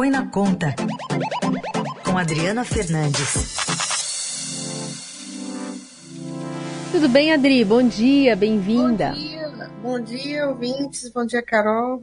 Põe na Conta, com Adriana Fernandes. Tudo bem, Adri? Bom dia, bem-vinda. Bom dia, bom dia, ouvintes. Bom dia, Carol.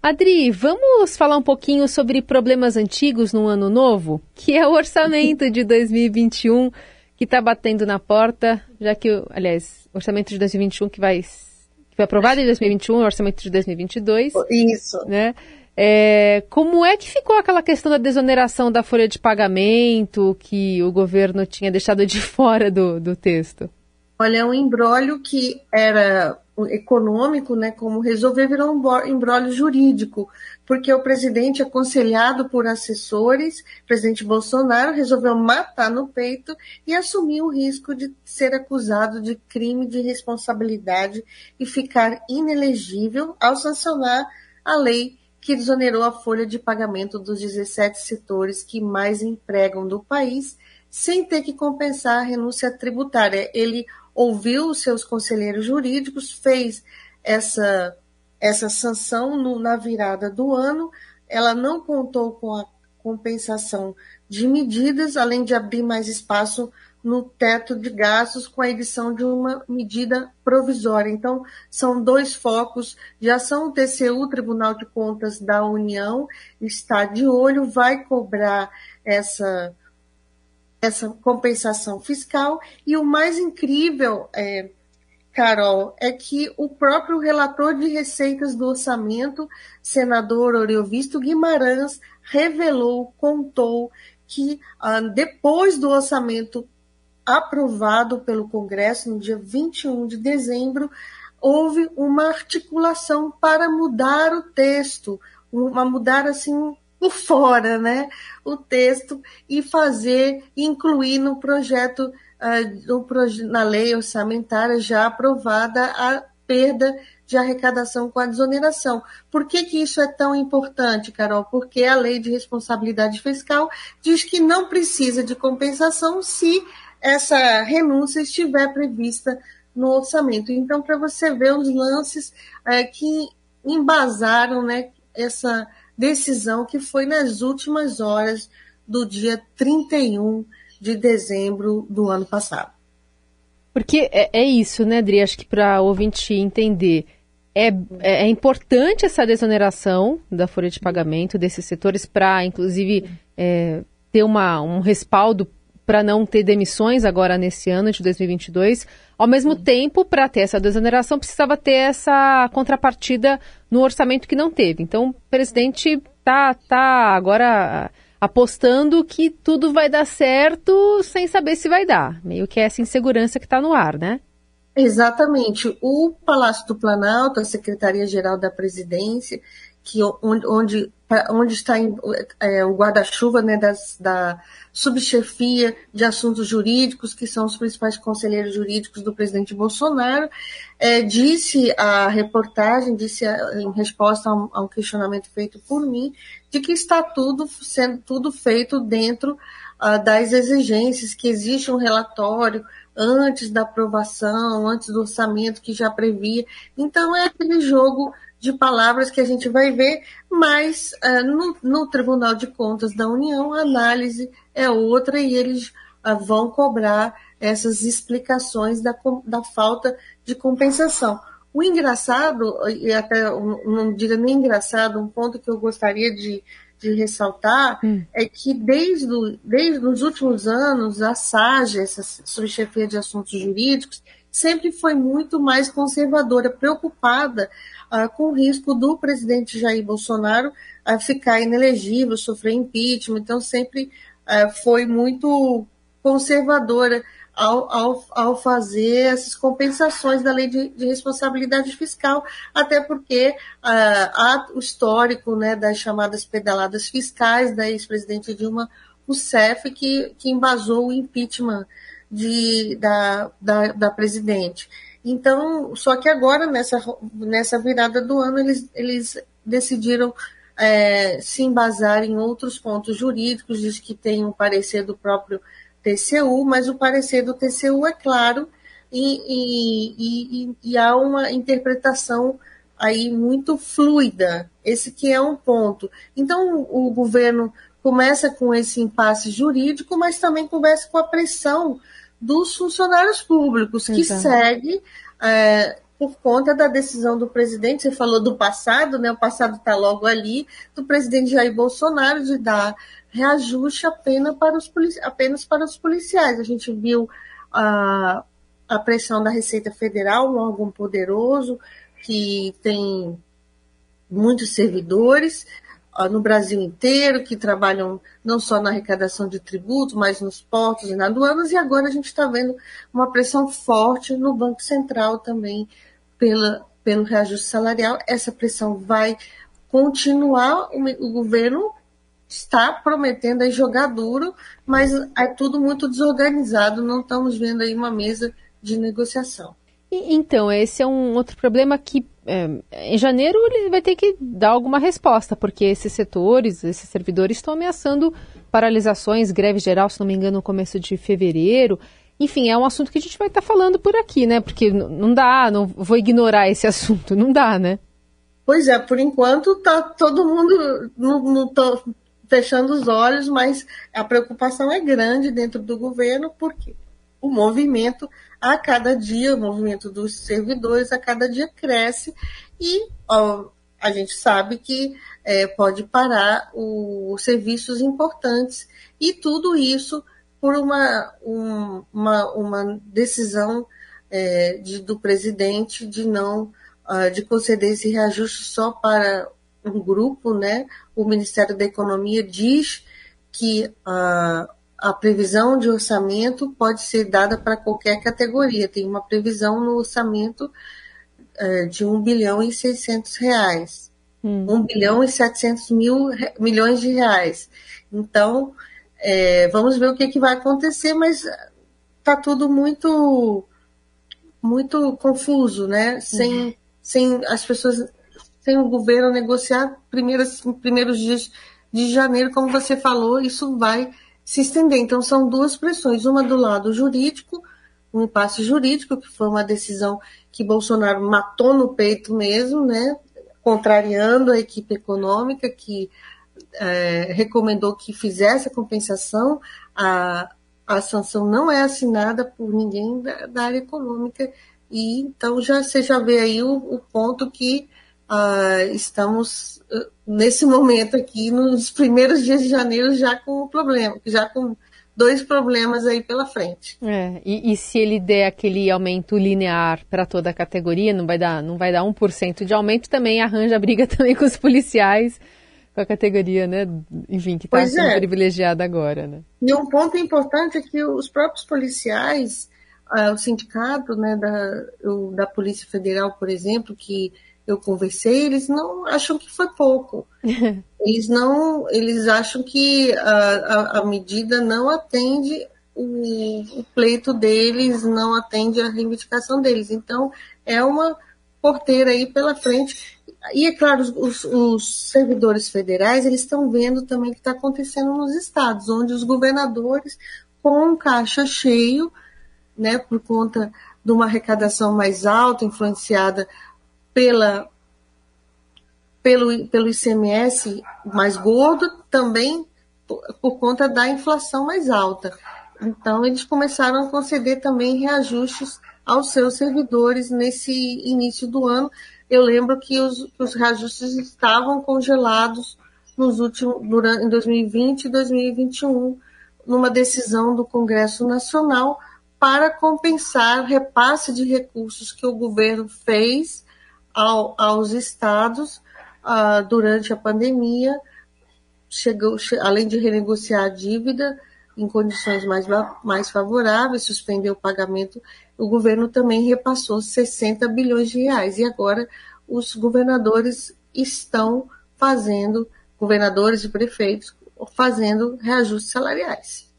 Adri, vamos falar um pouquinho sobre problemas antigos no ano novo, que é o orçamento de 2021 que está batendo na porta, já que, aliás, o orçamento de 2021 que vai, que foi aprovado em 2021, o orçamento de 2022. Isso. Né? É, como é que ficou aquela questão da desoneração da folha de pagamento que o governo tinha deixado de fora do, do texto? Olha, é um embrólio que era econômico, né, como resolver, virou um embrólio jurídico, porque o presidente, aconselhado por assessores, presidente Bolsonaro, resolveu matar no peito e assumir o risco de ser acusado de crime de responsabilidade e ficar inelegível ao sancionar a lei que desonerou a folha de pagamento dos 17 setores que mais empregam do país, sem ter que compensar a renúncia tributária. Ele ouviu os seus conselheiros jurídicos, fez essa, essa sanção no, na virada do ano, ela não contou com a compensação de medidas, além de abrir mais espaço no teto de gastos com a edição de uma medida provisória. Então, são dois focos de ação. O TCU, Tribunal de Contas da União, está de olho, vai cobrar essa essa compensação fiscal. E o mais incrível, é, Carol, é que o próprio relator de receitas do orçamento, senador Oriovisto Guimarães, revelou, contou que ah, depois do orçamento aprovado pelo Congresso no dia 21 de dezembro, houve uma articulação para mudar o texto, uma mudar assim por fora, né, o texto e fazer, incluir no projeto, uh, na lei orçamentária já aprovada a perda de arrecadação com a desoneração. Por que, que isso é tão importante, Carol? Porque a lei de responsabilidade fiscal diz que não precisa de compensação se essa renúncia estiver prevista no orçamento. Então, para você ver os lances é, que embasaram né, essa decisão que foi nas últimas horas do dia 31 de dezembro do ano passado. Porque é, é isso, né, Adri? Acho que para o ouvinte entender, é, é, é, importante essa desoneração da folha de pagamento desses setores para, inclusive, é, ter uma, um respaldo para não ter demissões agora nesse ano de 2022. Ao mesmo tempo, para ter essa desoneração, precisava ter essa contrapartida no orçamento que não teve. Então, o presidente está tá agora apostando que tudo vai dar certo sem saber se vai dar. Meio que é essa insegurança que está no ar, né? Exatamente. O Palácio do Planalto, a Secretaria-Geral da Presidência, que onde, onde, está é, o guarda-chuva né, da subchefia de assuntos jurídicos, que são os principais conselheiros jurídicos do presidente Bolsonaro, é, disse a reportagem, disse a, em resposta a um, a um, questionamento feito por mim, de que está tudo sendo tudo feito dentro uh, das exigências, que existe um relatório antes da aprovação, antes do orçamento que já previa. Então é aquele jogo de palavras que a gente vai ver, mas uh, no, no, Tribunal de Contas da União a análise é outra e eles uh, vão cobrar essas explicações da, da falta de compensação. O engraçado, e até não diga nem engraçado, um ponto que eu gostaria de, de ressaltar hum. é que desde, o, desde os últimos anos, a SAGE, essa subchefia de assuntos jurídicos, sempre foi muito mais conservadora, preocupada uh, com o risco do presidente Jair Bolsonaro uh, ficar inelegível, sofrer impeachment. Então, sempre uh, foi muito conservadora ao, ao, ao, fazer essas compensações da lei de, de responsabilidade fiscal, até porque há o histórico né, das chamadas pedaladas fiscais da ex-presidente Dilma Rousseff, que, que embasou o impeachment de, da, da, da presidente. Então, só que agora, nessa, nessa virada do ano, eles, eles decidiram é, se embasar em outros pontos jurídicos, diz que tem um parecer do próprio TCU, mas o parecer do TCU é claro e, e, e, e há uma interpretação aí muito fluida. Esse que é um ponto. Então o governo começa com esse impasse jurídico, mas também começa com a pressão dos funcionários públicos, que Exato. segue é, por conta da decisão do presidente. Você falou do passado, né? O passado está logo ali, do presidente Jair Bolsonaro de dar reajuste apenas para os, apenas para os policiais. A gente viu a, a pressão da Receita Federal, um órgão poderoso que tem muitos servidores, no Brasil inteiro, que trabalham não só na arrecadação de tributos, mas nos portos e na aduanas, e agora a gente está vendo uma pressão forte no Banco Central também pela, pelo reajuste salarial. Essa pressão vai continuar, o, governo está prometendo aí jogar duro, mas é tudo muito desorganizado, não estamos vendo aí uma mesa de negociação. Então, esse é um outro problema que é, em janeiro ele vai ter que dar alguma resposta, porque esses setores, esses servidores estão ameaçando paralisações, greve geral, se não me engano, no começo de fevereiro. Enfim, é um assunto que a gente vai estar tá falando por aqui, né? Porque não dá, não vou ignorar esse assunto, não dá, né? Pois é, por enquanto tá todo mundo não, não fechando os olhos, mas a preocupação é grande dentro do governo, porque o movimento a cada dia, o movimento dos servidores a cada dia cresce e ó, a gente sabe que é, pode parar os serviços importantes e tudo isso por uma, um, uma, uma decisão é, de, do presidente de não uh, de conceder esse reajuste só para um grupo, né? O Ministério da Economia diz que uh, a previsão de orçamento pode ser dada para qualquer categoria. Tem uma previsão no orçamento é, de 1 bilhão e 600 reais. Hum. 1 bilhão e 700 mil, milhões de reais. Então, é, vamos ver o que, que vai acontecer, mas está tudo muito muito confuso, né? Sem, uhum. sem as pessoas, sem o governo negociar primeiros, primeiros dias de janeiro, como você falou, isso vai se estender. Então, são duas pressões: uma do lado jurídico, um impasse jurídico, que foi uma decisão que Bolsonaro matou no peito mesmo, né? contrariando a equipe econômica que é, recomendou que fizesse a compensação. A, a sanção não é assinada por ninguém da, da área econômica, e então já você já vê aí o, o ponto que uh, estamos uh, nesse momento aqui, nos primeiros dias de janeiro, já com o problema, já com dois problemas aí pela frente. É, e, e, se ele der aquele aumento linear para toda a categoria, não vai dar, não vai dar 1% de aumento, também arranja briga também com os policiais, com a categoria, né? Enfim, que está sendo é. privilegiada agora, né? E um ponto importante é que os próprios policiais, uh, o sindicato né, da, da Polícia Federal, por exemplo, que eu conversei, eles não acham que foi pouco. Eles não, eles acham que a, a, a medida não atende o, o, pleito deles, não atende a reivindicação deles. Então, é uma porteira aí pela frente. E é claro, os, os servidores federais, eles estão vendo também o que está acontecendo nos estados, onde os governadores, com caixa cheio, né, por conta de uma arrecadação mais alta, influenciada pela, pelo, pelo ICMS mais gordo, também por conta da inflação mais alta. Então, eles começaram a conceder também reajustes aos seus servidores nesse início do ano. Eu lembro que os, os reajustes estavam congelados nos últimos, durante, em 2020 e 2021, numa decisão do Congresso Nacional para compensar repasse de recursos que o governo fez ao, aos estados ah, durante a pandemia, chegou, além de renegociar a dívida em condições mais, mais favoráveis, suspendeu o pagamento, o governo também repassou 60 bilhões de reais. E agora os governadores estão fazendo, governadores e prefeitos, fazendo reajustes salariais.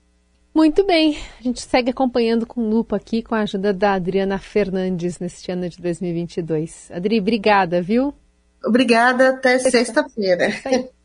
Muito bem, a gente segue acompanhando com lupa aqui com a ajuda da Adriana Fernandes neste ano de 2022. Adri, obrigada, viu? Obrigada, até sexta-feira. Sexta